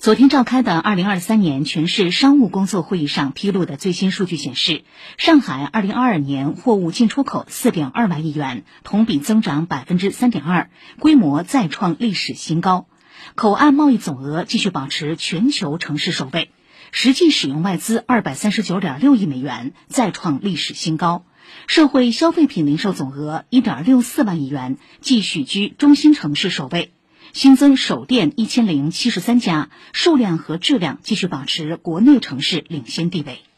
昨天召开的二零二三年全市商务工作会议上披露的最新数据显示，上海二零二二年货物进出口四点二万亿元，同比增长百分之三点二，规模再创历史新高。口岸贸易总额继续保持全球城市首位，实际使用外资二百三十九点六亿美元，再创历史新高。社会消费品零售总额一点六四万亿元，继续居中心城市首位。新增首店一千零七十三家，数量和质量继续保持国内城市领先地位。